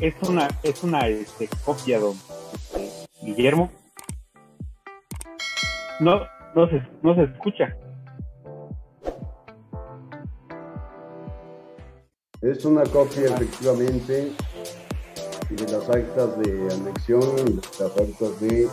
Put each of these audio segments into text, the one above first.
es una, es una este, copia, don este, Guillermo. No, no se, no se escucha. Es una copia efectivamente de las actas de anexión, las actas de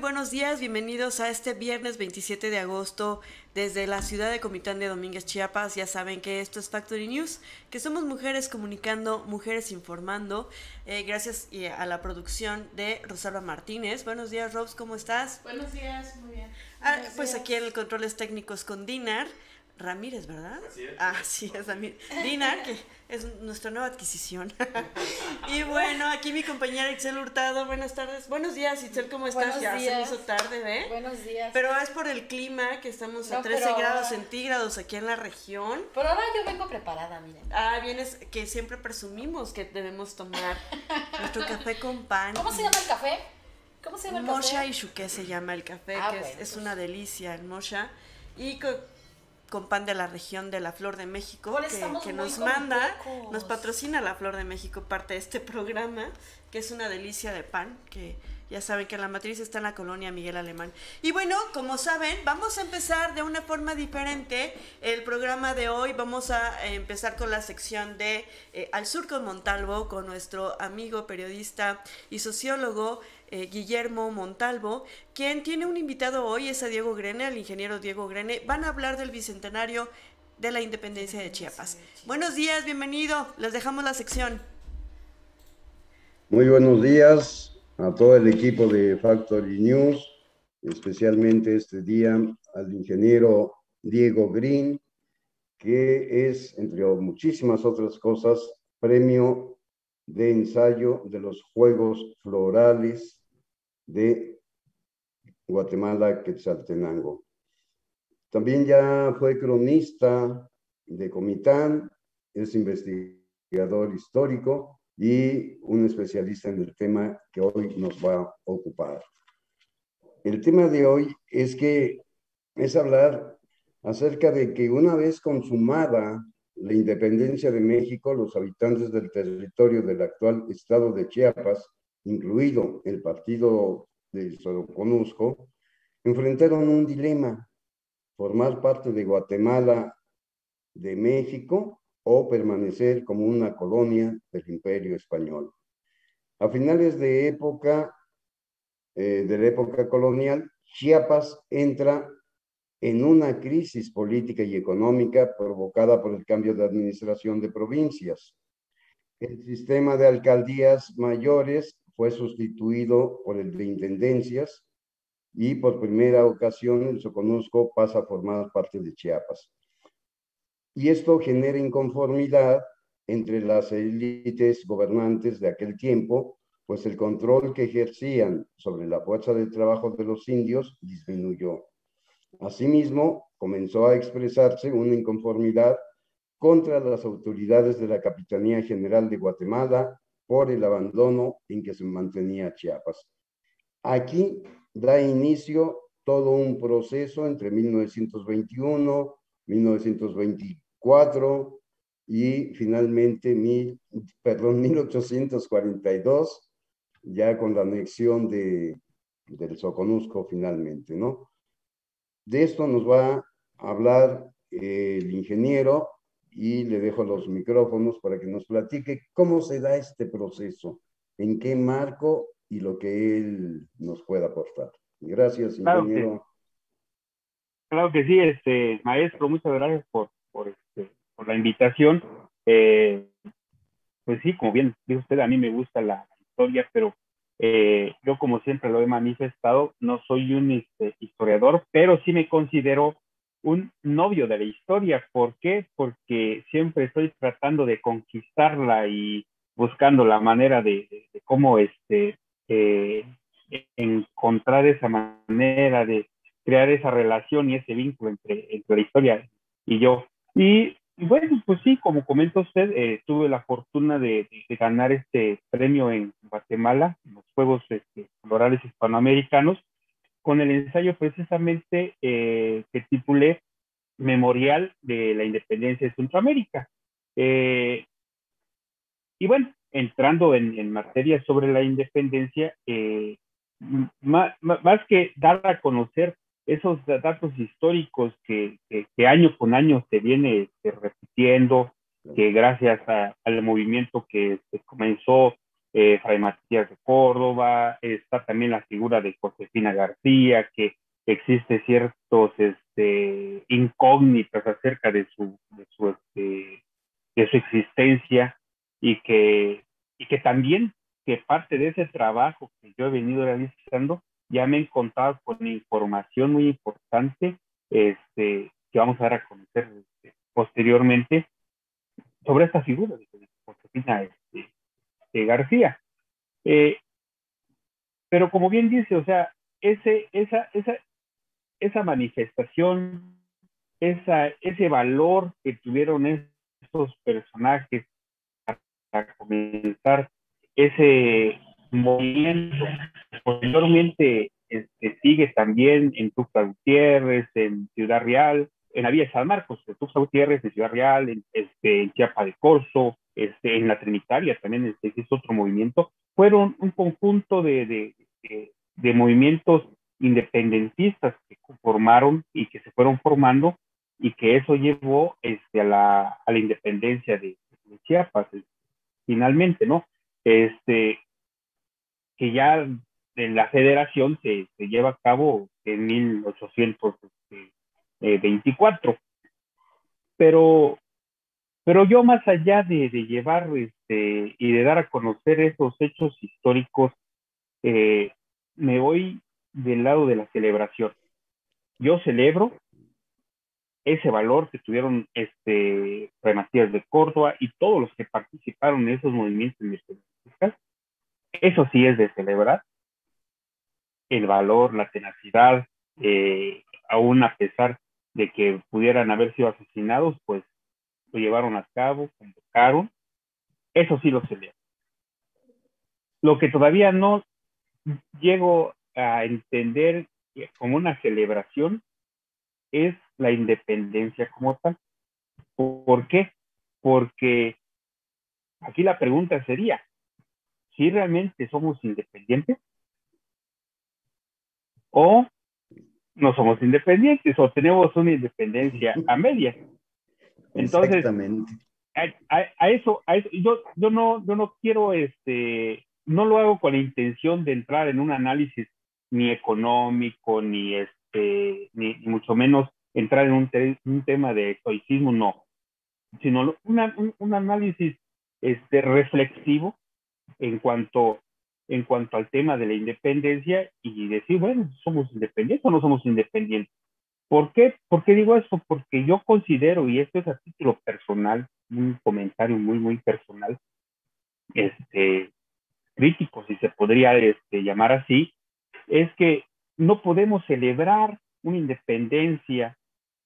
buenos días, bienvenidos a este viernes 27 de agosto desde la ciudad de Comitán de Domínguez, Chiapas. Ya saben que esto es Factory News, que somos mujeres comunicando, mujeres informando. Eh, gracias a la producción de Rosalba Martínez. Buenos días, Robs, ¿cómo estás? Buenos días, muy bien. Ah, pues aquí en el controles técnicos con Dinar. Ramírez, ¿verdad? Así es. Ah, sí, es Ramírez. Dina, que es nuestra nueva adquisición. y bueno, aquí mi compañera Itzel Hurtado. Buenas tardes. Buenos días, Itzel, ¿cómo estás? Buenos ya días. se me hizo tarde, ¿ve? Buenos días. Pero es por el clima, que estamos a 13 grados centígrados aquí en la región. Pero ahora yo vengo preparada, miren. Ah, vienes, que siempre presumimos que debemos tomar nuestro café con pan. ¿Cómo se llama el café? ¿Cómo se llama el Mosha café? y Shuke se llama el café, Ah, que bueno, es, es pues. una delicia el Mosha. Y con, pan de la región de la Flor de México, que, nos manda, nos patrocina la Flor de México, parte de este programa, que es una delicia de pan, que ya saben que la matriz está en la colonia Miguel Alemán. Y bueno, como saben, vamos a empezar de una forma diferente el programa de hoy. Vamos a eh, empezar con la sección de eh, Al Sur con Montalvo, con nuestro amigo periodista y sociólogo eh, Guillermo Montalvo, quien tiene un invitado hoy, es a Diego Grene, al ingeniero Diego Grene. Van a hablar del bicentenario de la independencia de Chiapas. Buenos días, bienvenido. Les dejamos la sección. Muy buenos días a todo el equipo de Factory News, especialmente este día al ingeniero Diego Green, que es, entre muchísimas otras cosas, premio de ensayo de los Juegos Florales de Guatemala, Quetzaltenango. También ya fue cronista de Comitán, es investigador histórico y un especialista en el tema que hoy nos va a ocupar. El tema de hoy es que es hablar acerca de que una vez consumada la independencia de México, los habitantes del territorio del actual estado de Chiapas, incluido el partido de Soconusco, enfrentaron un dilema, formar parte de Guatemala, de México, o permanecer como una colonia del imperio español. A finales de época, eh, de la época colonial, Chiapas entra en una crisis política y económica provocada por el cambio de administración de provincias. El sistema de alcaldías mayores fue sustituido por el de intendencias y por primera ocasión el Soconusco pasa a formar parte de Chiapas. Y esto genera inconformidad entre las élites gobernantes de aquel tiempo, pues el control que ejercían sobre la fuerza de trabajo de los indios disminuyó. Asimismo, comenzó a expresarse una inconformidad contra las autoridades de la Capitanía General de Guatemala por el abandono en que se mantenía Chiapas. Aquí da inicio todo un proceso entre 1921, 1924 y finalmente mil, perdón, 1842, ya con la anexión de, del Soconusco finalmente, ¿no? De esto nos va a hablar eh, el ingeniero y le dejo los micrófonos para que nos platique cómo se da este proceso, en qué marco y lo que él nos pueda aportar. Gracias, Claro ingeniero. que- Claro que sí, este maestro, muchas gracias por, por, este, por la invitación. Eh, pues sí, como bien dice usted, a mí me gusta la historia, pero eh, yo como siempre lo he manifestado, no soy un este, historiador, pero sí me considero un novio de la historia. ¿Por qué? Porque siempre estoy tratando de conquistarla y buscando la manera de, cómo este, eh, encontrar esa manera de crear esa relación y ese vínculo entre, entre la historia y yo. Y, bueno, pues sí, como comenta usted, eh, tuve la fortuna de, de, ganar este premio en Guatemala, en los Juegos este, Florales Hispanoamericanos, con el ensayo precisamente eh, que titulé Memorial de la Independencia de Centroamérica. Eh, y bueno, entrando en, en, materia sobre la independencia, eh, más, más, que dar a conocer esos datos históricos que, que, que año con año se viene este, repitiendo, que gracias a, al movimiento que se comenzó eh, Fray Matías de Córdoba, está también la figura de Josefina García, que existe ciertos este, incógnitas acerca de su, de su, este, de su existencia y que, y que también que parte de ese trabajo que yo he venido realizando ya me he encontrado con información muy importante este, que vamos a dar a conocer este, posteriormente sobre esta figura de Josefina García. Eh, pero como bien dice, o sea, ese, esa, esa, esa manifestación, esa, ese valor que tuvieron estos personajes para comenzar ese movimiento. Posteriormente este, sigue también en Tuxtla Gutiérrez, en Ciudad Real, en la Vía de San Marcos, en Tuxtla Gutiérrez, en Ciudad Real, en, este, en Chiapa de Corzo, este, en la Trinitaria también este, es otro movimiento. Fueron un conjunto de, de, de, de movimientos independentistas que formaron y que se fueron formando y que eso llevó este, a, la, a la independencia de, de Chiapas, finalmente, ¿no? Este, que ya en la federación se, se lleva a cabo en 1824. Pero, pero yo más allá de, llevar este, y de dar a conocer esos hechos históricos, eh, me voy del lado de la celebración. Yo celebro ese valor que tuvieron este Matías de Córdoba y todos los que participaron en esos movimientos independentistas. Eso sí es de celebrar. El valor, la tenacidad, eh, aún a pesar de que pudieran haber sido asesinados, pues lo llevaron a cabo, convocaron. Eso sí lo celebro. Lo que todavía no llego a entender como una celebración es la independencia como tal. ¿Por qué? Porque aquí la pregunta sería, si realmente somos independientes o no somos independientes o tenemos una independencia a medias. Entonces, a, a, a, eso, a eso yo, yo, no, yo no quiero, este, no lo hago con la intención de entrar en un análisis ni económico, ni, este, ni, ni mucho menos entrar en un, te un tema de estoicismo, no, sino una, un, un, análisis este, reflexivo en cuanto, en cuanto al tema de la independencia y decir, bueno, ¿somos independientes o no somos independientes? ¿Por qué? ¿Por qué digo eso? Porque yo considero, y esto es a título personal, un comentario muy, muy personal, este, crítico, si se podría este, llamar así, es que no podemos celebrar una independencia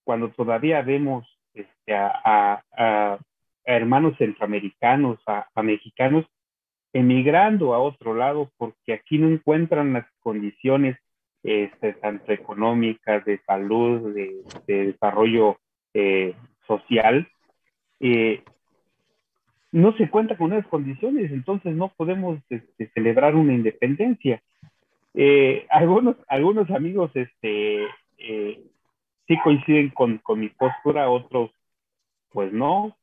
cuando todavía vemos este, a, a, a, hermanos centroamericanos, a, mexicanos, emigrando a otro lado porque aquí no encuentran las condiciones este, tanto económicas, de salud, de, de desarrollo eh, social. Eh, no se cuenta con esas condiciones, entonces no podemos este, celebrar una independencia. Eh, algunos, algunos amigos este, sí coinciden con, con, mi postura, otros pues no,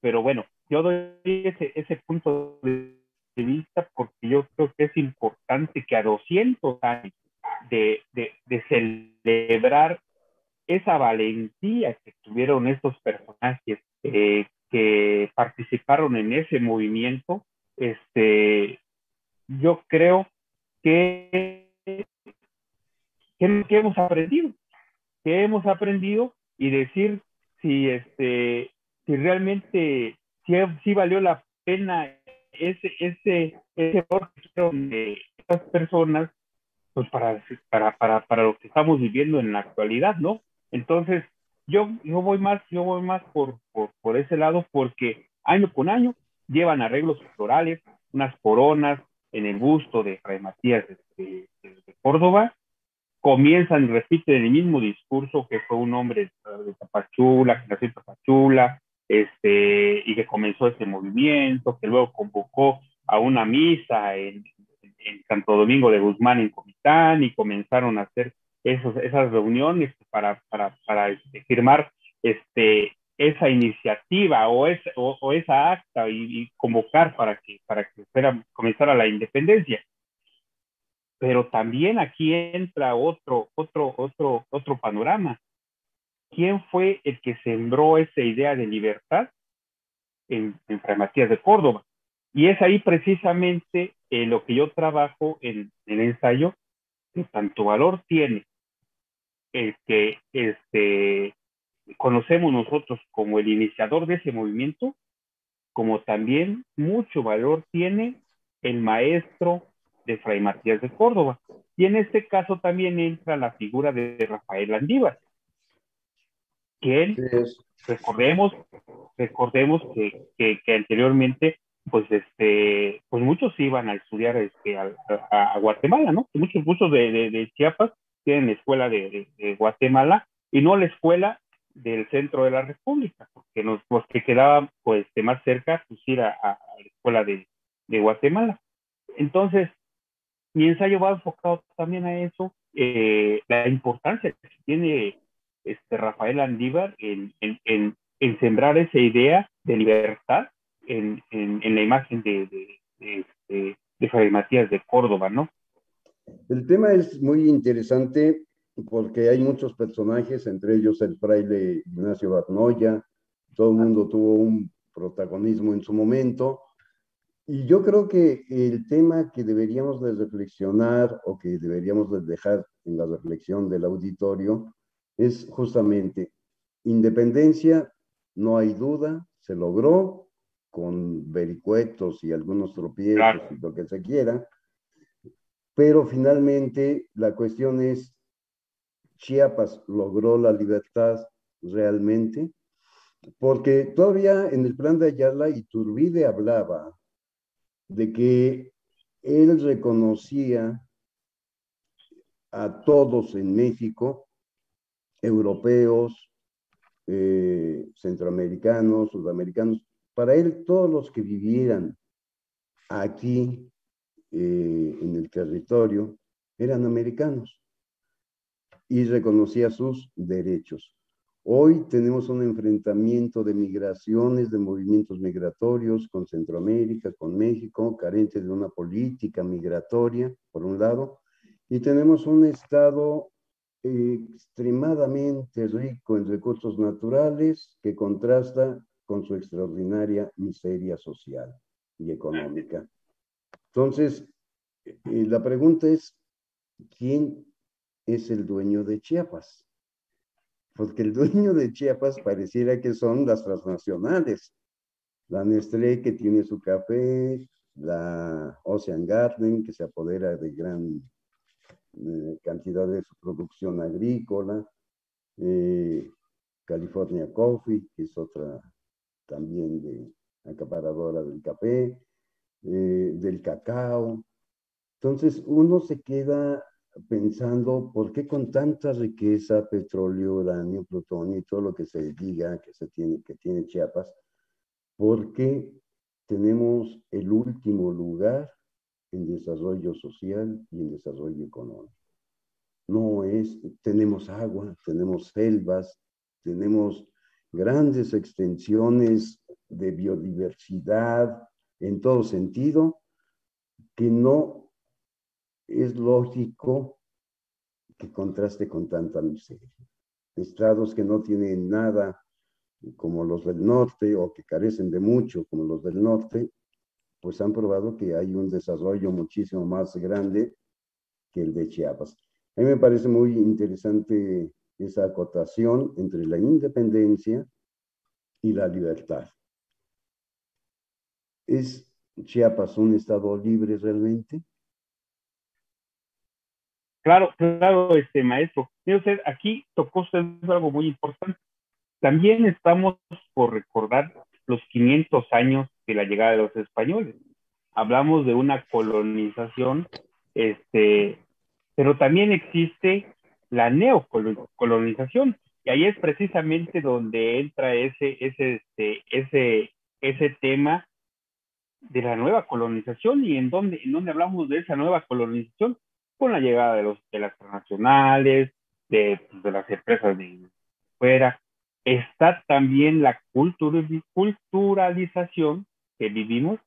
pero bueno, yo doy ese, ese punto de vista porque yo creo que es importante que a 200 años de, de, de celebrar esa valentía que tuvieron estos personajes, eh, que participaron en ese movimiento, este, yo creo que, que, hemos aprendido, que hemos aprendido y decir si, este, si realmente, si, valió la pena ese, ese, ese error de estas personas, pues para, para, para, para lo que estamos viviendo en la actualidad, ¿no? Entonces, yo, yo voy más, yo voy más por, por, por ese lado porque año con año llevan arreglos florales, unas coronas en el busto de Fray Matías de, Córdoba, comienzan y repiten el mismo discurso que fue un hombre de Tapachula, que nació en Tapachula, este, y que comenzó este movimiento, que luego convocó a una misa en, en Santo Domingo de Guzmán en Comitán y comenzaron a hacer esos, esas reuniones para, para, para este, firmar este, esa iniciativa o, es, o, esa acta y, convocar para que, para que fuera, comenzara la independencia. Pero también aquí entra otro, otro, otro, otro panorama. ¿Quién fue el que sembró esa idea de libertad en, en Fray Matías de Córdoba? Y es ahí precisamente eh, lo que yo trabajo en, el ensayo, que tanto valor tiene el que este, conocemos nosotros como el iniciador de ese movimiento, como también mucho valor tiene el maestro de Fray Matías de Córdoba. Y en este caso también entra la figura de Rafael Andívar, recordemos, recordemos que, que, anteriormente, pues, este, pues muchos iban a estudiar este, a, Guatemala, ¿no? Muchos, muchos de, de Chiapas tienen escuela de, Guatemala y no la escuela del centro de la República, porque nos, los que quedaban pues más cerca, pues ir a, la escuela de, Guatemala. Entonces, mi ensayo va enfocado también a eso, eh, la importancia que tiene este Rafael Andívar en, en, en, sembrar esa idea de libertad en, la imagen de, de, de, este, de Fray Matías de Córdoba, ¿no? El tema es muy interesante porque hay muchos personajes, entre ellos el fraile Ignacio Barnoya, todo el mundo tuvo un protagonismo en su momento. Y yo creo que el tema que deberíamos de reflexionar o que deberíamos de dejar en la reflexión del auditorio es justamente independencia, no hay duda, se logró con vericuetos y algunos tropiezos y lo que se quiera, pero finalmente la cuestión es, Chiapas logró la libertad realmente, porque todavía en el plan de Ayala Iturbide hablaba de que él reconocía a todos en México, europeos, eh, centroamericanos, sudamericanos, para él todos los que vivieran aquí eh, en el territorio eran americanos y reconocía sus derechos. Hoy tenemos un enfrentamiento de migraciones, de movimientos migratorios con Centroamérica, con México, carente de una política migratoria, por un lado, y tenemos un Estado extremadamente rico en recursos naturales que contrasta con su extraordinaria miseria social y económica. Entonces, eh, la pregunta es, ¿quién es el dueño de Chiapas? Porque el dueño de Chiapas pareciera que son las transnacionales. La Nestlé que tiene su café, la Ocean Garden que se apodera de gran eh, cantidad de su producción agrícola, eh, California Coffee, que es otra también de acaparadora del café, eh, del cacao. Entonces uno se queda pensando, ¿por qué con tanta riqueza, petróleo, uranio, plutonio y todo lo que se diga que, se tiene, que tiene Chiapas, por qué tenemos el último lugar en desarrollo social y en desarrollo económico? No es, tenemos agua, tenemos selvas, tenemos grandes extensiones de biodiversidad, en todo sentido, que no es lógico que contraste con tanta miseria. Estados que no tienen nada como los del norte o que carecen de mucho como los del norte, pues han probado que hay un desarrollo muchísimo más grande que el de Chiapas. A mí me parece muy interesante esa acotación entre la independencia y la libertad. ¿Es Chiapas un estado libre realmente? Claro, claro, este maestro. usted, aquí tocó usted algo muy importante. También estamos por recordar los 500 años de la llegada de los españoles. Hablamos de una colonización, este, pero también existe la neocolonización. Y ahí es precisamente donde entra ese, ese, este, ese, ese tema de la nueva colonización y en donde, en donde hablamos de esa nueva colonización con la llegada de, los, de las transnacionales, de, de las empresas de fuera. Está también la culturalización que vivimos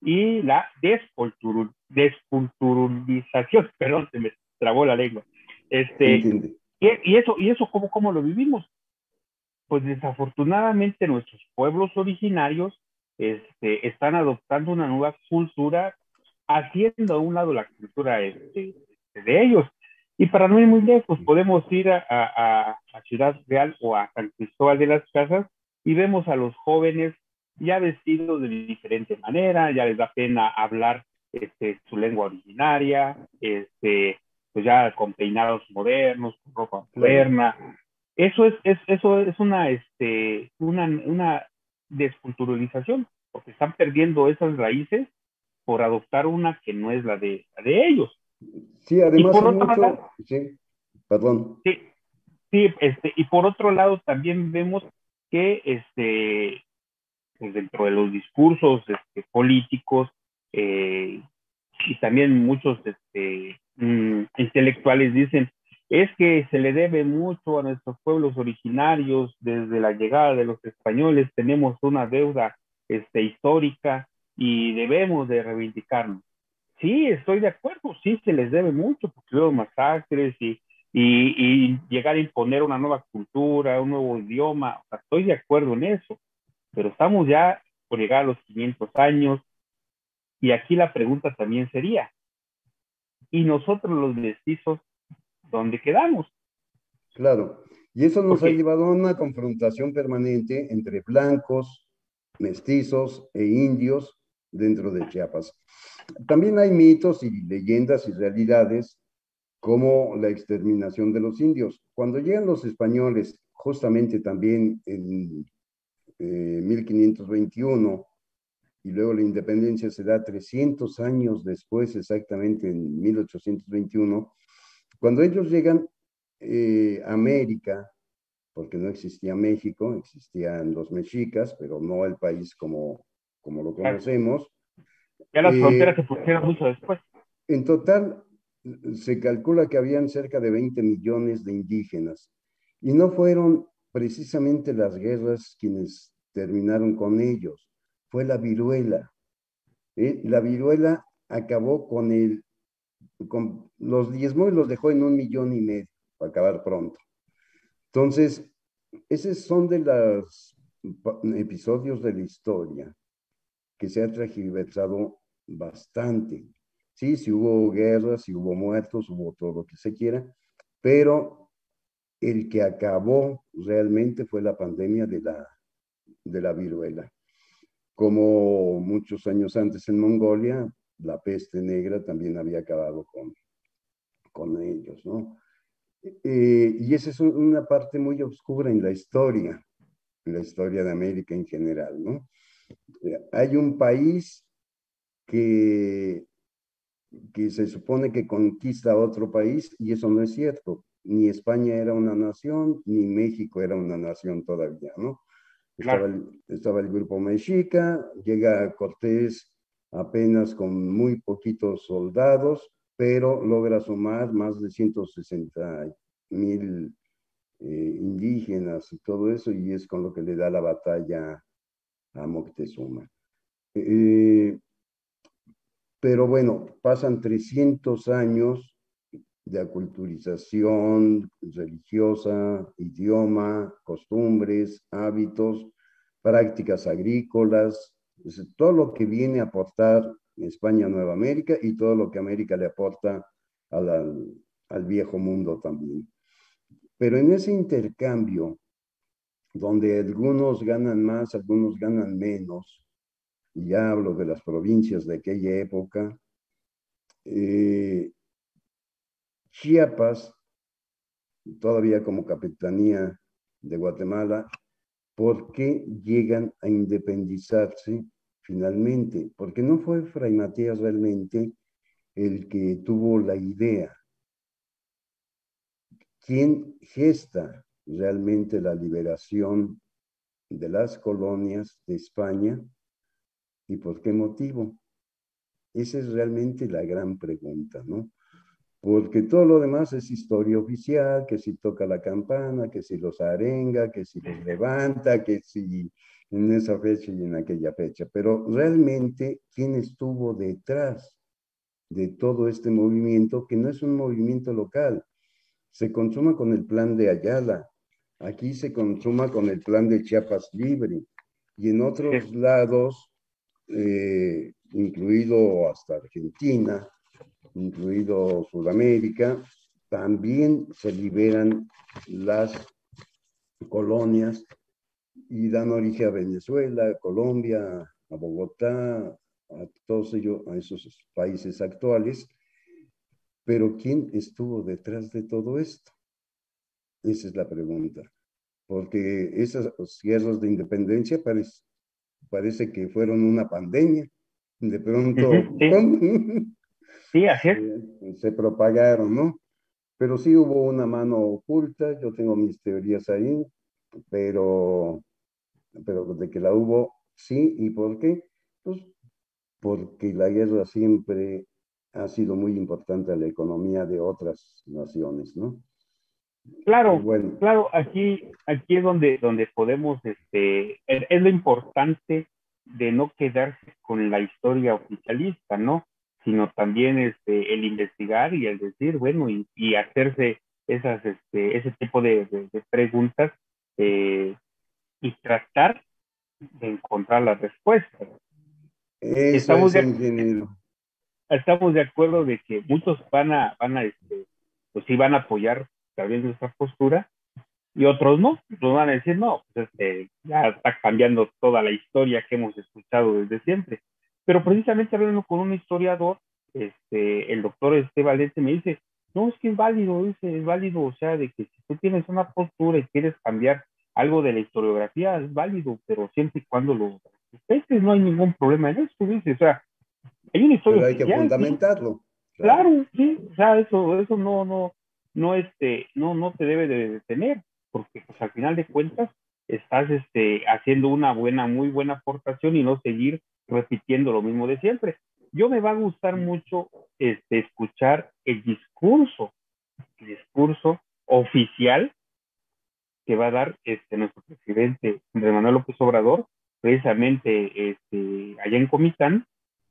y la desculturalización, perdón, se me trabó la lengua. Este, y, eso, y eso ¿cómo, ¿cómo lo vivimos? Pues desafortunadamente nuestros pueblos originarios este, están adoptando una nueva cultura, haciendo a un lado la cultura este, de ellos. Y para no ir muy lejos, podemos ir a, a, a, Ciudad Real o a San Cristóbal de las Casas y vemos a los jóvenes ya vestidos de diferente manera, ya les da pena hablar este, su lengua originaria, este, pues ya con peinados modernos, con ropa moderna. Eso es, es, eso es una, este, una, una desculturalización, porque están perdiendo esas raíces por adoptar una que no es la de, la de ellos. Sí, además, mucho... sí, perdón. Sí, sí, este, y por otro lado también vemos que este, pues dentro de los discursos este, políticos eh, y también muchos este, mm, intelectuales dicen es que se le debe mucho a nuestros pueblos originarios desde la llegada de los españoles tenemos una deuda este, histórica y debemos de reivindicarnos. Sí, estoy de acuerdo, sí se les debe mucho porque hubo masacres y, y, y, llegar a imponer una nueva cultura, un nuevo idioma, o sea, estoy de acuerdo en eso, pero estamos ya por llegar a los 500 años y aquí la pregunta también sería, ¿y nosotros los mestizos dónde quedamos? Claro, y eso nos ha llevado a una confrontación permanente entre blancos, mestizos e indios dentro de Chiapas. También hay mitos y leyendas y realidades como la exterminación de los indios. Cuando llegan los españoles, justamente también en 1521, eh, y luego la independencia se da 300 años después, exactamente en 1821, cuando ellos llegan eh, a América, porque no existía México, existían los mexicas, pero no el país como, como lo conocemos. Ya las fronteras se pusieron mucho después. En total, se calcula que habían cerca de 20 millones de indígenas. Y no fueron precisamente las guerras quienes terminaron con ellos, fue la viruela. ¿eh? La viruela acabó con, el, con los diezmos los dejó en un millón y medio, para acabar pronto. Entonces, esos son de los episodios de la historia que se ha transversado bastante. Sí, si hubo guerras, si hubo muertos, hubo todo lo que se quiera, pero el que acabó realmente fue la pandemia de la, viruela. Como muchos años antes en Mongolia, la peste negra también había acabado con, ellos, ¿no? Eh, y esa es una parte muy oscura en la historia, en la historia de América en general, ¿no? hay un país que, que se supone que conquista otro país y eso no es cierto. Ni España era una nación, ni México era una nación todavía, ¿no? Estaba, el, estaba el grupo mexica, llega Cortés apenas con muy poquitos soldados, pero logra sumar más de 160 mil eh, indígenas y todo eso, y es con lo que le da la batalla a Moctezuma. Eh, pero bueno, pasan 300 años de aculturización religiosa, idioma, costumbres, hábitos, prácticas agrícolas, todo lo que viene a aportar España a Nueva América y todo lo que América le aporta al, al viejo mundo también. Pero en ese intercambio, donde algunos ganan más, algunos ganan menos, y ya hablo de las provincias de aquella época, eh, Chiapas, todavía como capitanía de Guatemala, ¿por qué llegan a independizarse finalmente? Porque no fue Fray Matías realmente el que tuvo la idea. ¿Quién gesta realmente la liberación de las colonias de España y por qué motivo? Esa es realmente la gran pregunta, ¿no? Porque todo lo demás es historia oficial, que si toca la campana, que si los arenga, que si los levanta, que si en esa fecha y en aquella fecha. Pero realmente, ¿quién estuvo detrás de todo este movimiento, que no es un movimiento local? Se consuma con el plan de Ayala, aquí se consuma con el plan de Chiapas Libre, y en otros lados eh, incluido hasta Argentina, incluido Sudamérica, también se liberan las colonias y dan origen a Venezuela, Colombia, a Bogotá, a todos ellos, a esos países actuales. Pero ¿quién estuvo detrás de todo esto? Esa es la pregunta. Porque esas guerras de independencia parece, parece que fueron una pandemia de pronto sí. Así eh, se propagaron, ¿no? Pero sí hubo una mano oculta, yo tengo mis teorías ahí, pero, pero de que la hubo, sí, ¿y por qué? Pues porque la guerra siempre ha sido muy importante a la economía de otras naciones, ¿no? Claro, bueno. claro, aquí, aquí es donde, donde podemos, este, es lo importante de no quedarse con la historia oficialista, ¿no? Sino también este, el investigar y el decir, bueno, y, hacerse esas, este, ese tipo de, preguntas eh, y tratar de encontrar las respuestas. estamos, de, estamos de acuerdo de que muchos van a, van a, este, pues sí van a apoyar también nuestra postura, y otros no, nos van a decir, no, pues este, ya está cambiando toda la historia que hemos escuchado desde siempre. Pero precisamente hablando con un historiador, este, el doctor este Valente me dice, no, es que es válido, dice, es válido, o sea, de que si tú tienes una postura y quieres cambiar algo de la historiografía, es válido, pero siempre y cuando lo respetes, no hay ningún problema en eso, dice, o sea, hay una historia. Pero hay que fundamentarlo. Claro. sí, o sea, eso, eso no, no, no, este, no, no te debe de detener porque pues al final de cuentas estás este, haciendo una buena, muy buena aportación y no seguir repitiendo lo mismo de siempre. Yo me va a gustar mucho este, escuchar el discurso, el discurso oficial que va a dar este, nuestro presidente Andrés Manuel López Obrador, precisamente este, allá en Comitán,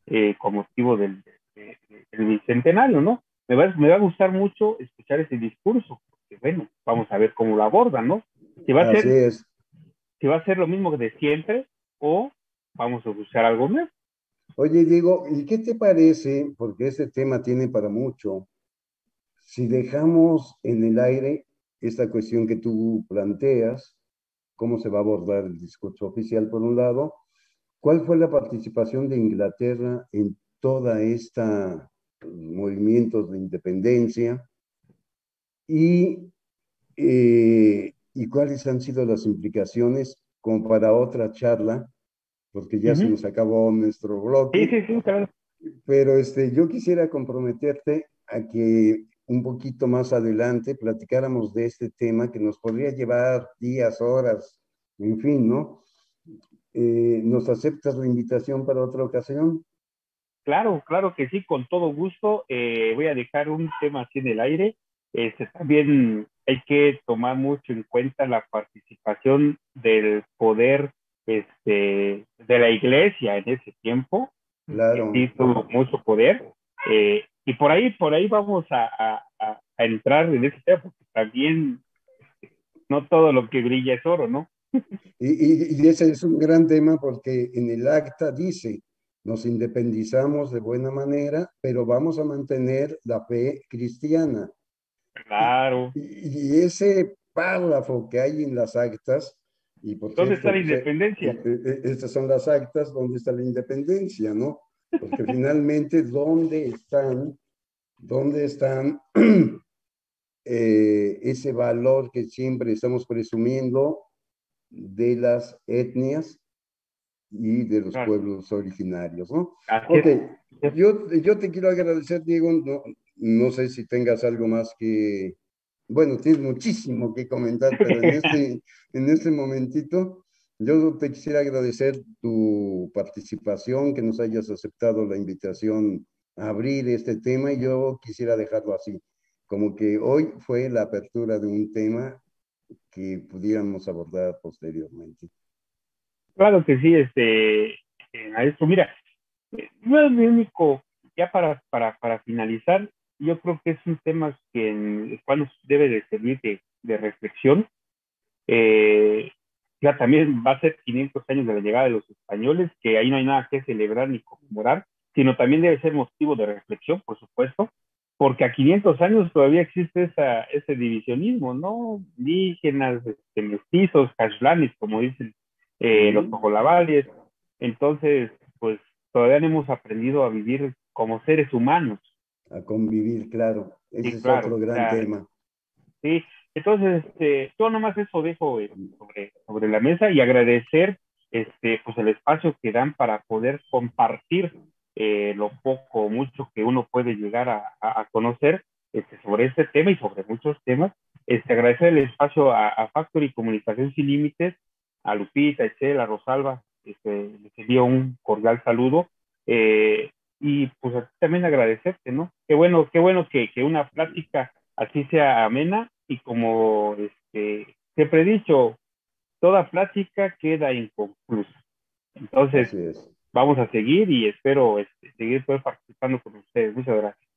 eh, con motivo del, del bicentenario, ¿no? Me va, me va a gustar mucho escuchar ese discurso, bueno, vamos a ver cómo lo abordan, ¿no? Si va a ser, si va a ser lo mismo de siempre o vamos a buscar algo más. Oye, Diego, ¿y qué te parece? Porque este tema tiene para mucho. Si dejamos en el aire esta cuestión que tú planteas, cómo se va a abordar el discurso oficial por un lado, ¿cuál fue la participación de Inglaterra en toda esta movimientos de independencia? y, eh, y cuáles han sido las implicaciones como para otra charla, porque ya se nos acabó nuestro bloque. Sí, sí, sí, claro. Pero este, yo quisiera comprometerte a que un poquito más adelante platicáramos de este tema que nos podría llevar días, horas, en fin, ¿no? Eh, ¿Nos aceptas la invitación para otra ocasión? Claro, claro que sí, con todo gusto. Eh, voy a dejar un tema así en el aire este, también hay que tomar mucho en cuenta la participación del poder este, de la iglesia en ese tiempo. Claro. Sí, tuvo mucho poder. Eh, y por ahí, por ahí vamos a, a, a entrar en ese tema, porque también no todo lo que brilla es oro, ¿no? Y, y, ese es un gran tema porque en el acta dice, nos independizamos de buena manera, pero vamos a mantener la fe cristiana. Claro. Y, y ese párrafo que hay en las actas, y por ¿Dónde cierto, está la independencia? eh, eh, Estas son las actas, ¿dónde está la independencia, no? Porque finalmente, ¿dónde están, dónde están eh, ese valor que siempre estamos presumiendo de las etnias y de los Claro. pueblos originarios, ¿no? Así Ok, es. yo, yo te quiero agradecer, Diego, no, no sé si tengas algo más que, bueno, tienes muchísimo que comentar, pero en este, en este momentito, yo te quisiera agradecer tu participación, que nos hayas aceptado la invitación a abrir este tema y yo quisiera dejarlo así, como que hoy fue la apertura de un tema que pudiéramos abordar posteriormente. Claro que sí, este, eh, maestro, mira, eh, no es mi único, ya para, para, para finalizar, yo creo que es un tema que en el cual nos debe de servir de, de reflexión. Eh, ya también va a ser 500 años de la llegada de los españoles, que ahí no hay nada que celebrar ni conmemorar, sino también debe ser motivo de reflexión, por supuesto, porque a 500 años todavía existe esa, ese divisionismo, ¿no? Indígenas, este, mestizos, cashlanes, como dicen eh, los tojolabales. Entonces, pues todavía no hemos aprendido a vivir como seres humanos. A convivir, claro. Ese Sí, es claro, otro gran claro. tema. Sí, entonces, este, yo nomás eso dejo eh, sobre, sobre la mesa y agradecer este, pues el espacio que dan para poder compartir eh, lo poco o mucho que uno puede llegar a, a, a conocer este, sobre este tema y sobre muchos temas. Este, agradecer el espacio a, a Factory Comunicación Sin Límites, a Lupita, a Excel, a Rosalba, este, les envío un cordial saludo. Eh, y pues también agradecerte, ¿no? Qué bueno, qué bueno que, que una plática así sea amena y como este, siempre he dicho, toda plática queda inconclusa. Entonces, vamos a seguir y espero este, seguir pues, participando con ustedes. Muchas gracias.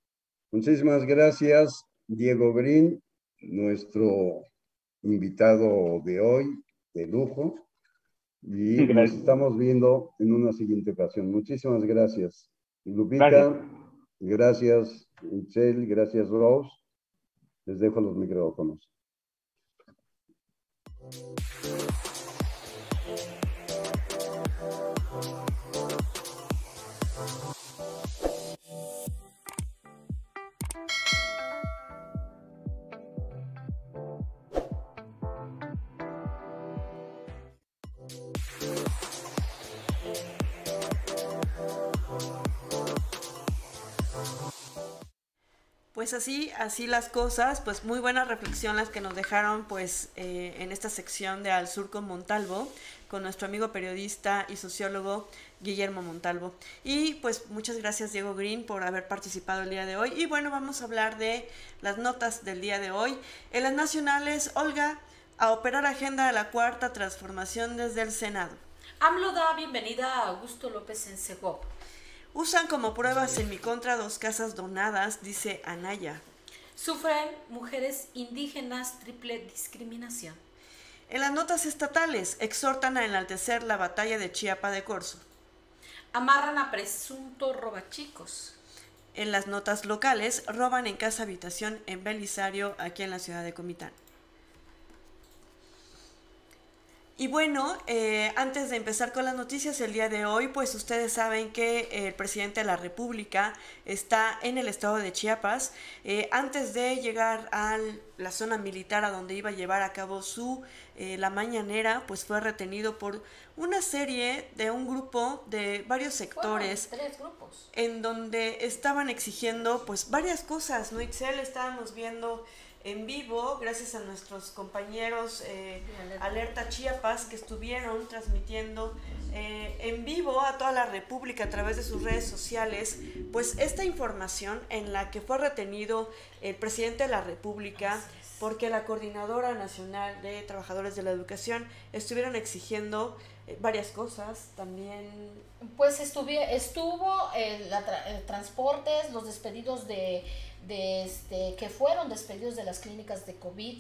Muchísimas gracias, Diego Green, nuestro invitado de hoy, de lujo. Y nos estamos viendo en una siguiente ocasión. Muchísimas gracias. Lupita, Gracias. gracias, Michelle, gracias, Rose. Les dejo los micrófonos. Pues así, así las cosas, pues muy buena reflexión las que nos dejaron pues eh, en esta sección de Al Sur con Montalvo, con nuestro amigo periodista y sociólogo Guillermo Montalvo. Y pues muchas gracias Diego Green por haber participado el día de hoy. Y bueno, vamos a hablar de las notas del día de hoy. En las nacionales, Olga, a operar agenda de la cuarta transformación desde el Senado. AMLO da bienvenida a Augusto López en. Usan como pruebas en mi contra dos casas donadas, dice Anaya. Sufren mujeres indígenas triple discriminación. En las notas estatales exhortan a enaltecer la batalla de Chiapa de Corzo. Amarran a presunto robachicos. En las notas locales roban en casa habitación en Belisario, aquí en la ciudad de Comitán. Y bueno, eh, antes de empezar con las noticias el día de hoy, pues ustedes saben que el presidente de la República está en el estado de Chiapas. Eh, antes de llegar a la zona militar a donde iba a llevar a cabo su eh, la mañanera, pues fue retenido por una serie de un grupo de varios sectores tres grupos. en donde estaban exigiendo pues varias cosas, ¿no? Excel estábamos viendo en vivo, gracias a nuestros compañeros eh, Alerta. Alerta Chiapas que estuvieron transmitiendo eh, en vivo a toda la República a través de sus redes sociales, pues esta información en la que fue retenido el presidente de la República porque la Coordinadora Nacional de Trabajadores de la Educación estuvieron exigiendo eh, varias cosas también. Pues estuvo, el, transportes, los despedidos de, de este, que fueron despedidos de las clínicas de COVID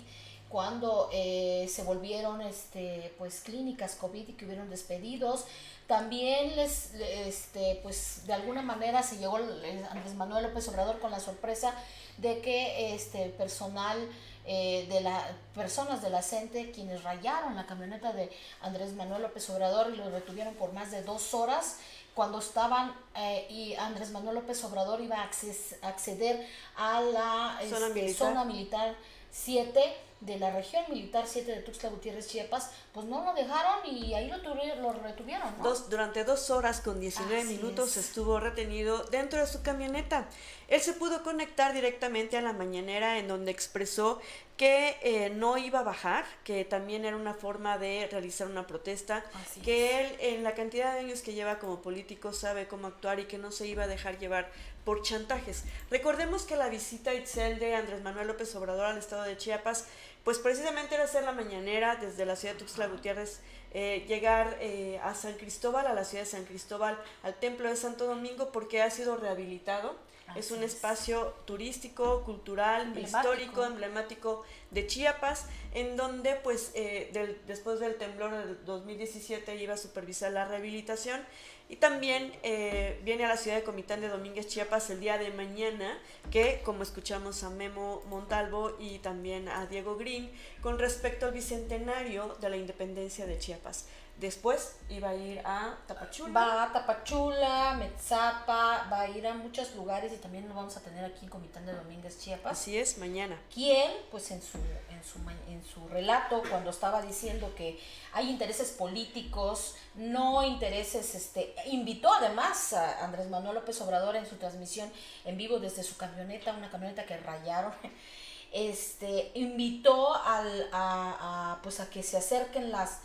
cuando eh, se volvieron este, pues, clínicas COVID y que hubieron despedidos. También les, este, pues, de alguna manera se llegó Andrés Manuel López Obrador con la sorpresa de que este personal eh, de las personas de la CENTE quienes rayaron la camioneta de Andrés Manuel López Obrador y lo retuvieron por más de dos horas cuando estaban eh, y Andrés Manuel López Obrador iba a acceder a la zona, este, militar. zona militar 7 de la región militar 7 de Tuxtla Gutiérrez, Chiapas, pues no lo dejaron y ahí lo, lo retuvieron. Dos, durante dos horas con 19 minutos estuvo retenido dentro de su camioneta. Él se pudo conectar directamente a la mañanera en donde expresó que eh, no iba a bajar, que también era una forma de realizar una protesta, que él en la cantidad de años que lleva como político sabe cómo actuar y que no se iba a dejar llevar por chantajes. Recordemos que la visita Itzel de Andrés Manuel López Obrador al estado de Chiapas, pues precisamente era hacer la mañanera desde la ciudad de Tuxtla Gutiérrez, eh, llegar eh, a San Cristóbal, a la ciudad de San Cristóbal, al templo de Santo Domingo, porque ha sido rehabilitado es un espacio turístico, cultural, histórico, emblemático de Chiapas, en donde pues eh, después del temblor del 2017 iba a supervisar la rehabilitación y también eh, viene a la ciudad de Comitán de Domínguez, Chiapas, el día de mañana, que como escuchamos a Memo Montalvo y también a Diego Green, con respecto al bicentenario de la independencia de Chiapas. Después iba a ir a Tapachula. Va a Tapachula, Metzapa, va a ir a muchos lugares y también lo vamos a tener aquí en Comitán de Domínguez, Chiapas. Así es, mañana. ¿Quién? Pues en su, en su, en su relato, cuando estaba diciendo que hay intereses políticos, no intereses, este, invitó además a Andrés Manuel López Obrador en su transmisión en vivo desde su camioneta, una camioneta que rayaron este invitó al, a, a, pues a que se acerquen las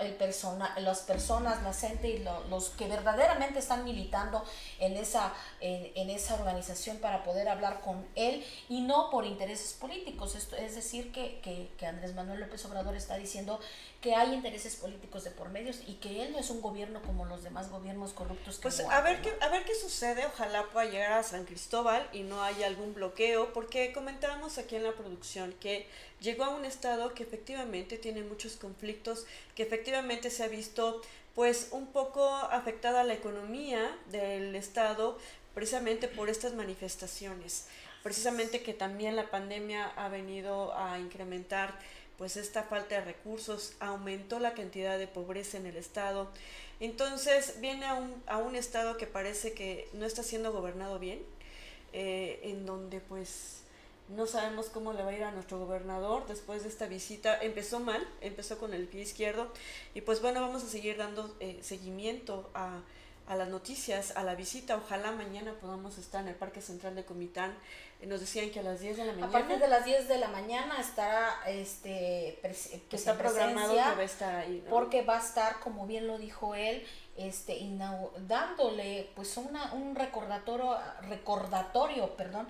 el persona, las personas, la gente y los que verdaderamente están militando en esa, en, esa organización para poder hablar con él y no por intereses políticos. Esto, es decir, que, que, que Andrés Manuel López Obrador está diciendo que hay intereses políticos de por medios y que él no es un gobierno como los demás gobiernos corruptos. Que pues a ver, qué, a ver qué sucede, ojalá pueda llegar a San Cristóbal y no haya algún bloqueo, porque comentábamos aquí en la producción que llegó a un estado que efectivamente tiene muchos conflictos, que efectivamente se ha visto pues un poco afectada la economía del estado precisamente por estas manifestaciones, precisamente que también la pandemia ha venido a incrementar pues esta falta de recursos aumentó la cantidad de pobreza en el estado. Entonces viene a un, a un estado que parece que no está siendo gobernado bien, eh, en donde pues no sabemos cómo le va a ir a nuestro gobernador después de esta visita. Empezó mal, empezó con el pie izquierdo y pues bueno, vamos a seguir dando eh, seguimiento a a las noticias, a la visita. Ojalá mañana podamos estar en el Parque Central de Comitán. Nos decían que a las 10 de la mañana. A partir de las 10 de la mañana estará este que está programado que va a estar ahí, Porque va a estar, como bien lo dijo él, este dándole pues una, un recordatorio recordatorio, perdón,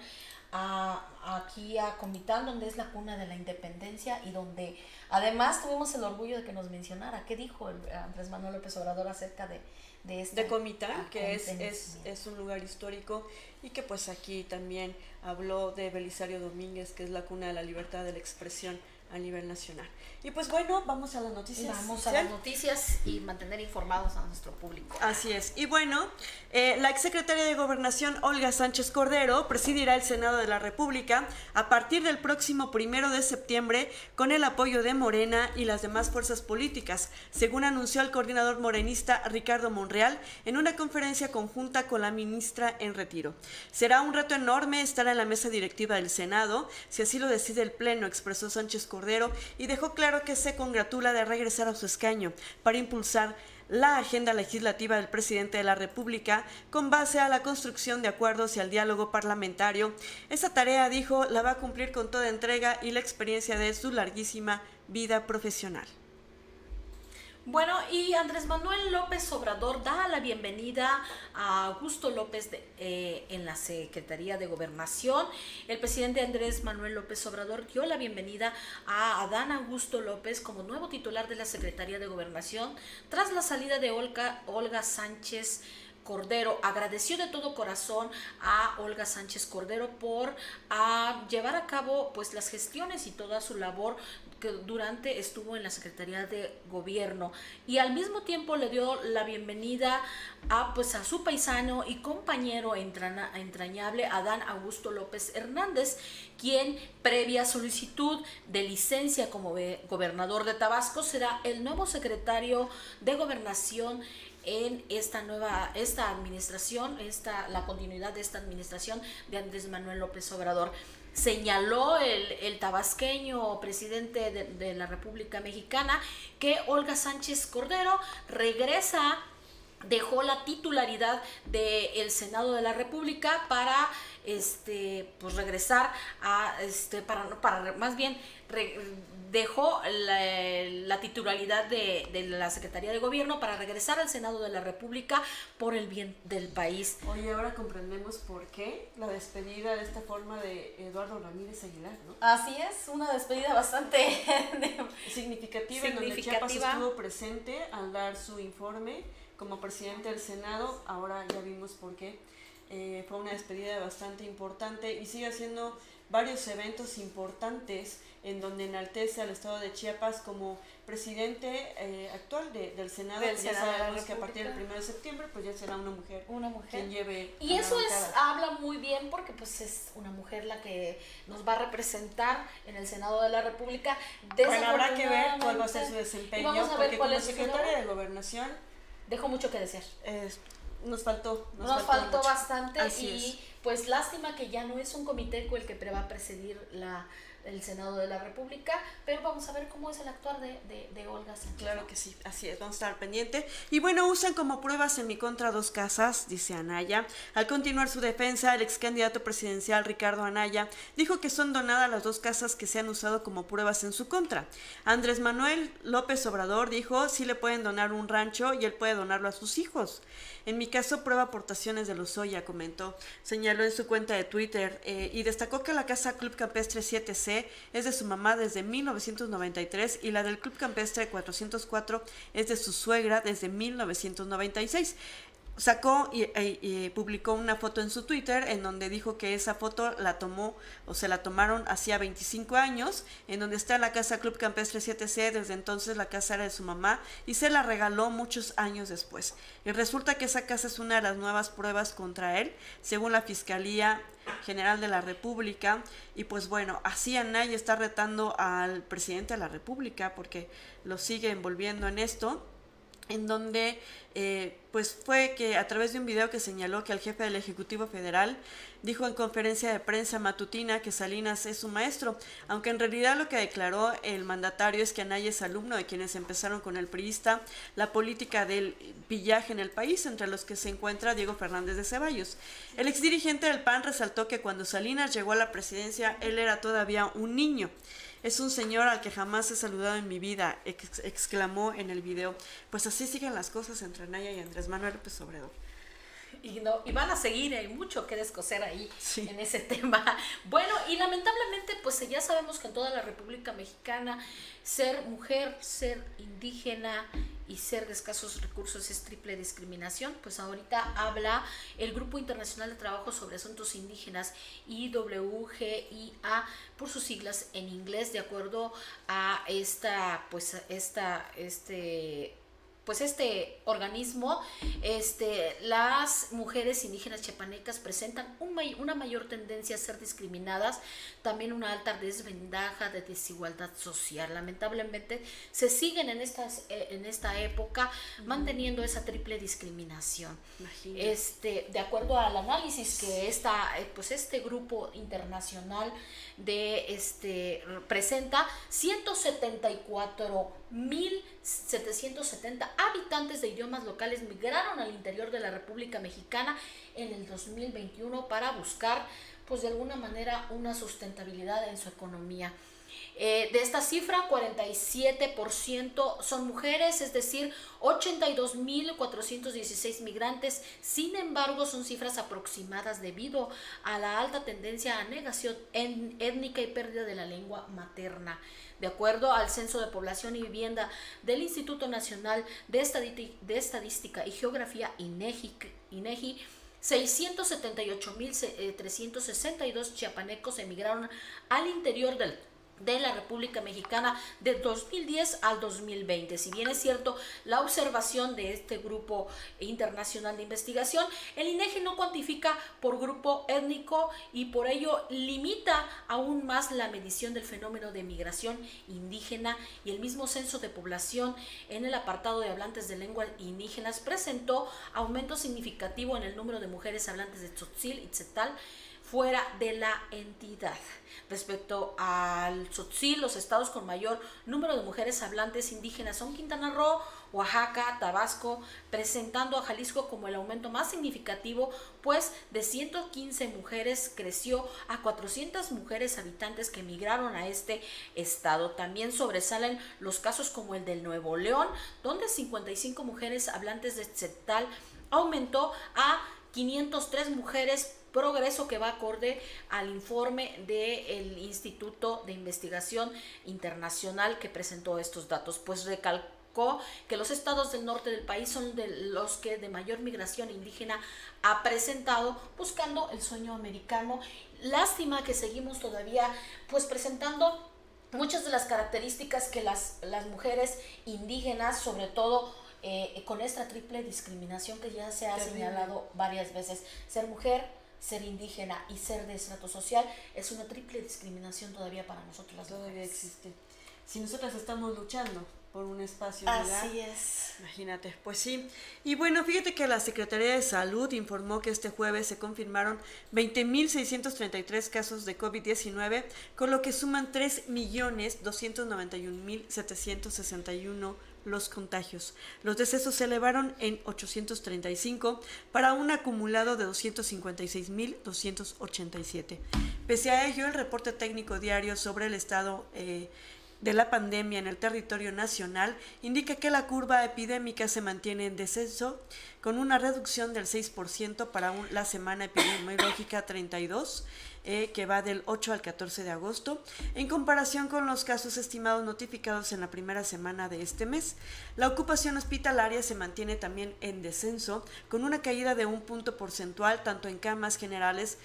a, aquí a Comitán, donde es la cuna de la independencia y donde además tuvimos el orgullo de que nos mencionara qué dijo Andrés Manuel López Obrador acerca de de, esta, de Comitán, que es, es, es, un lugar histórico y que pues aquí también habló de Belisario Domínguez, que es la cuna de la libertad de la expresión a nivel nacional. Y pues bueno, vamos a las noticias. Vamos a las noticias y mantener informados a nuestro público. Así es. Y bueno, eh, la exsecretaria de Gobernación, Olga Sánchez Cordero, presidirá el Senado de la República a partir del próximo primero de septiembre con el apoyo de Morena y las demás fuerzas políticas, según anunció el coordinador morenista Ricardo Monreal en una conferencia conjunta con la ministra en retiro. Será un reto enorme estar en la mesa directiva del Senado, si así lo decide el Pleno, expresó Sánchez Cordero y dejó claro que se congratula de regresar a su escaño para impulsar la agenda legislativa del presidente de la República con base a la construcción de acuerdos y al diálogo parlamentario. Esa tarea, dijo, la va a cumplir con toda entrega y la experiencia de su larguísima vida profesional. Bueno, y Andrés Manuel López Obrador da la bienvenida a Augusto López eh, en la Secretaría de Gobernación. El presidente Andrés Manuel López Obrador dio la bienvenida a Adán Augusto López como nuevo titular de la Secretaría de Gobernación tras la salida de Olga, Olga Sánchez. Cordero agradeció de todo corazón a Olga Sánchez Cordero por a llevar a cabo pues las gestiones y toda su labor durante estuvo en la Secretaría de Gobierno y al mismo tiempo le dio la bienvenida a pues a su paisano y compañero entrañable Adán Augusto López Hernández, quien previa solicitud de licencia como gobernador de Tabasco será el nuevo secretario de Gobernación en esta nueva, esta administración, esta, la continuidad de esta administración de Andrés Manuel López Obrador. Señaló el, el tabasqueño presidente de, la República Mexicana que Olga Sánchez Cordero regresa dejó la titularidad del Senado de la República para este pues regresar a este para para más bien dejó la, titularidad de, de, la Secretaría de Gobierno para regresar al Senado de la República por el bien del país. Oye, ahora comprendemos por qué la despedida de esta forma de Eduardo Ramírez Aguilar, ¿no? Así es, una despedida bastante significativa, en donde Chiapas estuvo presente al dar su informe como presidente del Senado, ahora ya vimos por qué. Eh, fue una despedida bastante importante y sigue haciendo varios eventos importantes en donde enaltece al estado de Chiapas como presidente eh, actual del Senado, del ya sabemos que a partir del 1 de septiembre pues ya será una mujer, una mujer. quien lleve y eso es habla muy bien porque pues es una mujer la que nos va a representar en el Senado de la República bueno habrá que ver cuál va a ser su desempeño porque como secretaria de gobernación dejó mucho que desear. nos faltó. Nos, faltó, bastante y pues lástima que ya no es un comité el que va a presidir la, el Senado de la República, pero vamos a ver cómo es el actuar de, de, Olga Sánchez. Claro que sí, así es, vamos a estar pendiente. Y bueno, usan como pruebas en mi contra dos casas, dice Anaya. Al continuar su defensa, el ex candidato presidencial Ricardo Anaya dijo que son donadas las dos casas que se han usado como pruebas en su contra. Andrés Manuel López Obrador dijo si le pueden donar un rancho y él puede donarlo a sus hijos. En mi caso, prueba aportaciones de Lozoya, comentó. Señaló en su cuenta de Twitter eh, y destacó que la casa Club Campestre 7C es de su mamá desde 1993 y la del Club Campestre 404 es de su suegra desde 1996 sacó y, publicó una foto en su Twitter en donde dijo que esa foto la tomó o se la tomaron hacía 25 años, en donde está la casa Club Campestre 7C, desde entonces la casa era de su mamá y se la regaló muchos años después. Y resulta que esa casa es una de las nuevas pruebas contra él, según la Fiscalía General de la República. Y pues bueno, así Anaya está retando al presidente de la República porque lo sigue envolviendo en esto en donde eh, pues fue que a través de un video que señaló que el jefe del Ejecutivo Federal dijo en conferencia de prensa matutina que Salinas es su maestro, aunque en realidad lo que declaró el mandatario es que Anaya es alumno de quienes empezaron con el priista la política del pillaje en el país, entre los que se encuentra Diego Fernández de Ceballos. El exdirigente del PAN resaltó que cuando Salinas llegó a la presidencia él era todavía un niño es un señor al que jamás he saludado en mi vida, exclamó en el video. Pues así siguen las cosas entre Naya y Andrés Manuel López Obrador. Y, no, y van a seguir, hay mucho que descoser ahí en ese tema. Bueno, y lamentablemente, pues ya sabemos que en toda la República Mexicana ser mujer, ser indígena y ser de escasos recursos es triple discriminación. Pues ahorita habla el Grupo Internacional de Trabajo sobre Asuntos Indígenas, IWGIA, por sus siglas en inglés, de acuerdo a esta, pues esta, este pues este organismo, este, las mujeres indígenas chiapanecas presentan un una mayor tendencia a ser discriminadas, también una alta desventaja de desigualdad social. Lamentablemente se siguen en, estas, eh, en esta época manteniendo esa triple discriminación. Este, de acuerdo al análisis que esta, eh, pues este grupo internacional de este presenta 174.770 habitantes de idiomas locales migraron al interior de la República Mexicana en el 2021 para buscar pues de alguna manera una sustentabilidad en su economía. Eh, de esta cifra, 47% son mujeres, es decir, 82.416 migrantes. Sin embargo, son cifras aproximadas debido a la alta tendencia a negación étnica y pérdida de la lengua materna. De acuerdo al Censo de Población y Vivienda del Instituto Nacional de, Estadística y Geografía, INEGI, INEGI 678.362 chiapanecos emigraron al interior del de la República Mexicana de 2010 al 2020. Si bien es cierto la observación de este grupo internacional de investigación, el INEGI no cuantifica por grupo étnico y por ello limita aún más la medición del fenómeno de migración indígena y el mismo censo de población en el apartado de hablantes de lenguas indígenas presentó aumento significativo en el número de mujeres hablantes de tzotzil y tzetal fuera de la entidad. Respecto al Tzotzil, los estados con mayor número de mujeres hablantes indígenas son Quintana Roo, Oaxaca, Tabasco, presentando a Jalisco como el aumento más significativo, pues de 115 mujeres creció a 400 mujeres habitantes que emigraron a este estado. También sobresalen los casos como el del Nuevo León, donde 55 mujeres hablantes de Tzetal aumentó a 503 mujeres progreso que va acorde al informe del Instituto de Investigación Internacional que presentó estos datos, pues recalcó que los estados del norte del país son de los que de mayor migración indígena ha presentado buscando el sueño americano. Lástima que seguimos todavía pues presentando muchas de las características que las, las mujeres indígenas, sobre todo eh, con esta triple discriminación que ya se ha señalado varias veces, ser mujer, ser indígena y ser de estrato social es una triple discriminación todavía para nosotros las Todavía existe. Si nosotras estamos luchando por un espacio Así es. Imagínate, pues sí. Y bueno, fíjate que la Secretaría de Salud informó que este jueves se confirmaron 20.633 casos de COVID-19, con lo que suman 3.291.761 los contagios. Los decesos se elevaron en 835 para un acumulado de 256.287. Pese a ello, el reporte técnico diario sobre el estado eh, de la pandemia en el territorio nacional indica que la curva epidémica se mantiene en descenso con una reducción del 6% para la semana epidemiológica 32 eh, que va del 8 al 14 de agosto, en comparación con los casos estimados notificados en la primera semana de este mes. La ocupación hospitalaria se mantiene también en descenso, con una caída de un punto porcentual tanto en camas generales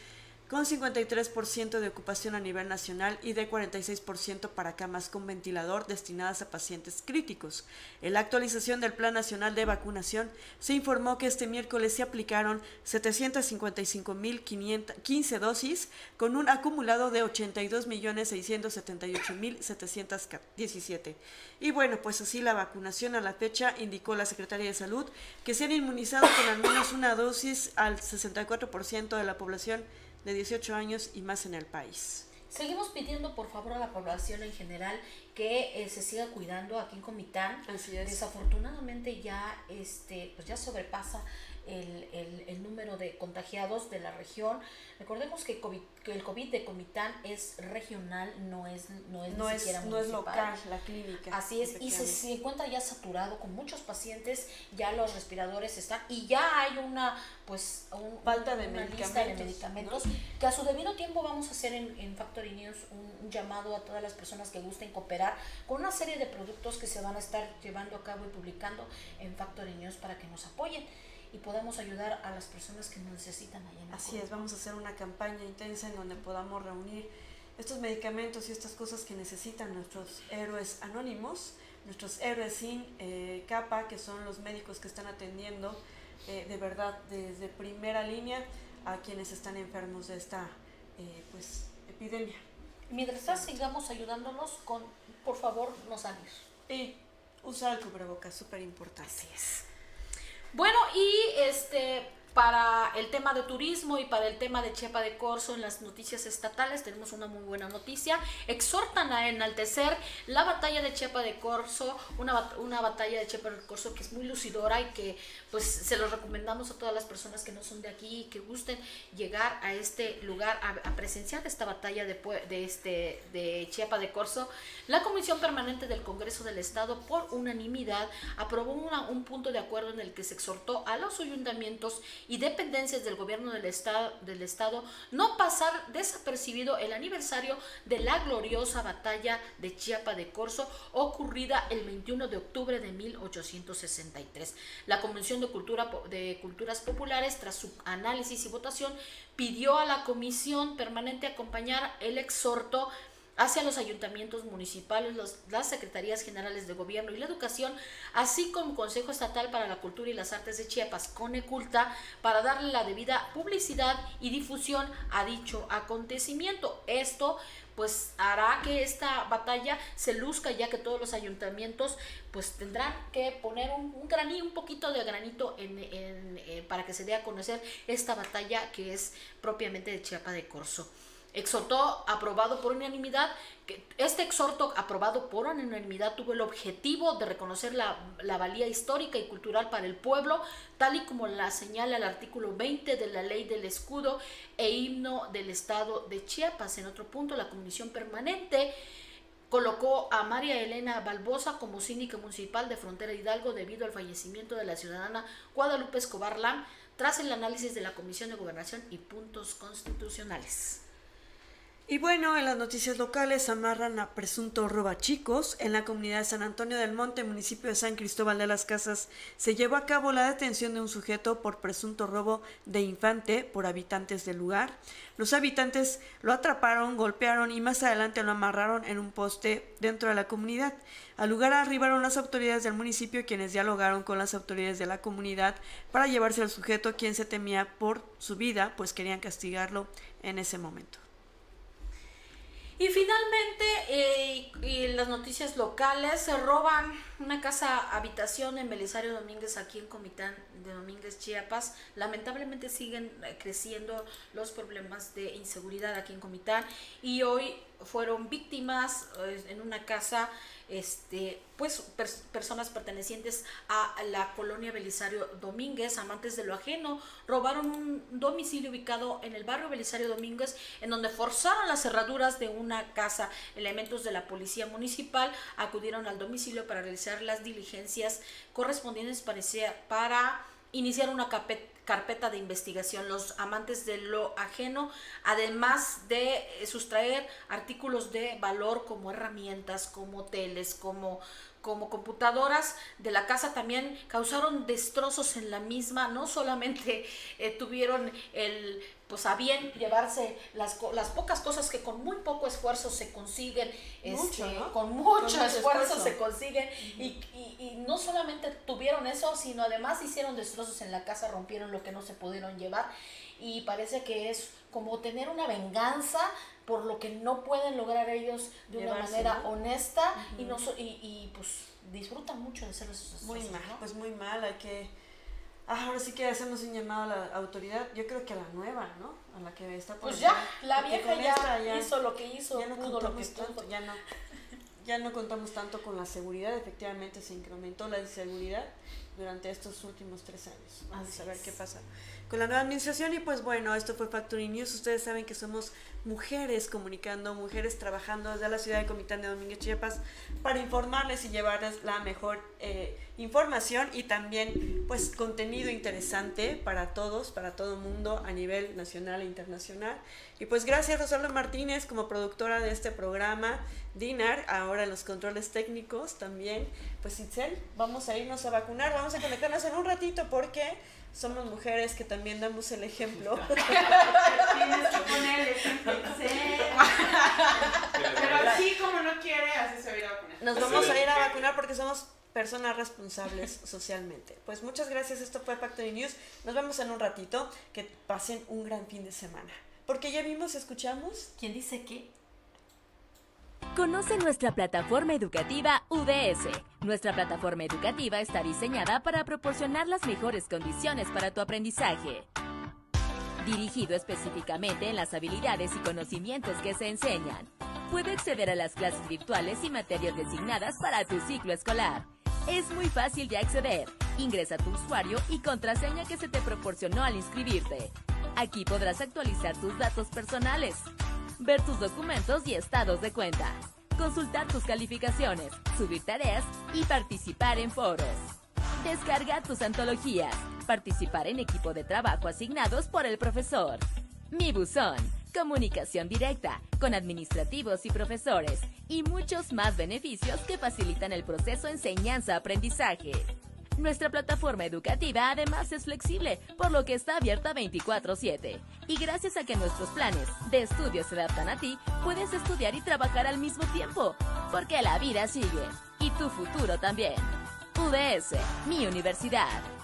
con 53% de ocupación a nivel nacional y de 46% para camas con ventilador destinadas a pacientes críticos. En la actualización del Plan Nacional de Vacunación se informó que este miércoles se aplicaron 755.015 dosis con un acumulado de 82.678.717. Y bueno, pues así la vacunación a la fecha indicó la Secretaría de Salud que se han inmunizado con al menos una dosis al 64% de la población de 18 años y más en el país. Seguimos pidiendo por favor a la población en general que eh, se siga cuidando aquí en Comitán. Así es. Desafortunadamente ya este pues ya sobrepasa el, el, número de contagiados de la región. Recordemos que, que el COVID de Comitán es regional, no es, no es, no es, no es local, la clínica. Así es, y se, encuentra ya saturado con muchos pacientes, ya los respiradores están, y ya hay una pues un, falta de una medicamentos, lista de medicamentos que a su debido tiempo vamos a hacer en, en Factory News un, llamado a todas las personas que gusten cooperar con una serie de productos que se van a estar llevando a cabo y publicando en Factory News para que nos apoyen y podamos ayudar a las personas que nos necesitan allá en Así es, vamos a hacer una campaña intensa en donde podamos reunir estos medicamentos y estas cosas que necesitan nuestros héroes anónimos, nuestros héroes sin eh, capa, que son los médicos que están atendiendo eh, de verdad desde primera línea a quienes están enfermos de esta eh, pues, epidemia. Mientras sigamos ayudándonos con, por favor, no salir. Y usar el cubrebocas, súper importante. Así es. Bueno, y este para el tema de turismo y para el tema de Chepa de Corso en las noticias estatales tenemos una muy buena noticia. Exhortan a enaltecer la batalla de Chepa de Corso, una, una batalla de Chepa de Corso que es muy lucidora y que pues se los recomendamos a todas las personas que no son de aquí y que gusten llegar a este lugar a, presenciar esta batalla de, de, este, de Chiapa de Corso. La Comisión Permanente del Congreso del Estado por unanimidad aprobó un punto de acuerdo en el que se exhortó a los ayuntamientos y dependencias del gobierno del estado, del estado no pasar desapercibido el aniversario de la gloriosa batalla de Chiapa de Corso ocurrida el 21 de octubre de 1863. La Comisión de, Cultura, de Culturas Populares, tras su análisis y votación, pidió a la Comisión Permanente acompañar el exhorto hacia los ayuntamientos municipales, las Secretarías Generales de Gobierno y la Educación, así como Consejo Estatal para la Cultura y las Artes de Chiapas, CONECULTA, para darle la debida publicidad y difusión a dicho acontecimiento. Esto pues hará que esta batalla se luzca ya que todos los ayuntamientos pues tendrán que poner un, granito, un poquito de granito en, eh, para que se dé a conocer esta batalla que es propiamente de Chiapa de Corzo exhortó, aprobado por unanimidad, que este exhorto aprobado por unanimidad tuvo el objetivo de reconocer la, la, valía histórica y cultural para el pueblo, tal y como la señala el artículo 20 de la ley del escudo e himno del estado de Chiapas. En otro punto, la comisión permanente colocó a María Elena Balbosa como síndica municipal de Frontera Hidalgo debido al fallecimiento de la ciudadana Guadalupe Escobar Lam tras el análisis de la Comisión de Gobernación y Puntos Constitucionales. Y bueno, en las noticias locales amarran a presunto robachicos. En la comunidad de San Antonio del Monte, municipio de San Cristóbal de las Casas, se llevó a cabo la detención de un sujeto por presunto robo de infante por habitantes del lugar. Los habitantes lo atraparon, golpearon y más adelante lo amarraron en un poste dentro de la comunidad. Al lugar arribaron las autoridades del municipio quienes dialogaron con las autoridades de la comunidad para llevarse al sujeto quien se temía por su vida, pues querían castigarlo en ese momento. Y finalmente, eh, en las noticias locales, se roban una casa habitación en Belisario Domínguez, aquí en Comitán de Domínguez, Chiapas. Lamentablemente siguen eh, creciendo los problemas de inseguridad aquí en Comitán y hoy fueron víctimas eh, en una casa este, pues personas pertenecientes a la colonia Belisario Domínguez, amantes de lo ajeno, robaron un domicilio ubicado en el barrio Belisario Domínguez, en donde forzaron las cerraduras de una casa. Elementos de la policía municipal acudieron al domicilio para realizar las diligencias correspondientes para iniciar una carpeta de investigación. Los amantes de lo ajeno, además de sustraer artículos de valor como herramientas, como teles, como como computadoras de la casa también causaron destrozos en la misma, no solamente eh, tuvieron el pues a bien llevarse las, las pocas cosas que con muy poco esfuerzo se consiguen, este, con mucho, esfuerzo, se consiguen, y, y, y, no solamente tuvieron eso, sino además hicieron destrozos en la casa, rompieron lo que no se pudieron llevar, y parece que es como tener una venganza por lo que no pueden lograr ellos de una manera honesta. Y, no y, y, pues disfrutan mucho de ser esos Muy mal, pues muy mal, hay que... Ah, ahora sí que hacemos un llamado a la autoridad, yo creo que a la nueva, ¿no? A la que está por Pues ya, la vieja ya, hizo lo que hizo, ya no pudo lo que tanto, ya no, ya no contamos tanto con la seguridad, efectivamente se incrementó la inseguridad durante estos últimos tres años. Vamos a ver qué pasa con la nueva administración. Y pues bueno, esto fue Factory News, ustedes saben que somos mujeres comunicando, mujeres trabajando desde la ciudad de Comitán de Domínguez Chiapas para informarles y llevarles la mejor eh, información y también pues contenido interesante para todos, para todo el mundo a nivel nacional e internacional. Y pues gracias Rosalba Martínez como productora de este programa, Dinar, ahora en los controles técnicos también. Pues Itzel, vamos a irnos a vacunar, vamos a conectarnos en un ratito porque somos mujeres que también damos el ejemplo. Tienes que poner el ejemplo. Pero así como no quiere, así se va a ir a vacunar. Nos vamos a ir a vacunar porque somos personas responsables socialmente. Pues muchas gracias, esto fue Factory News. Nos vemos en un ratito. Que pasen un gran fin de semana. Porque ya vimos, escuchamos. ¿Quién dice qué? Conoce nuestra plataforma educativa UDS. Nuestra plataforma educativa está diseñada para proporcionar las mejores condiciones para tu aprendizaje. Dirigido específicamente en las habilidades y conocimientos que se enseñan. Puede acceder a las clases virtuales y materias designadas para tu ciclo escolar. Es muy fácil de acceder. Ingresa tu usuario y contraseña que se te proporcionó al inscribirte. Aquí podrás actualizar tus datos personales, ver tus documentos y estados de cuenta, consultar tus calificaciones, subir tareas y participar en foros. Descarga tus antologías, participar en equipo de trabajo asignados por el profesor. Mi buzón, comunicación directa con administrativos y profesores y muchos más beneficios que facilitan el proceso enseñanza-aprendizaje. Nuestra plataforma educativa además es flexible, por lo que está abierta 24/7. Y gracias a que nuestros planes de estudio se adaptan a ti, puedes estudiar y trabajar al mismo tiempo, porque la vida sigue y tu futuro también. UDS, mi universidad.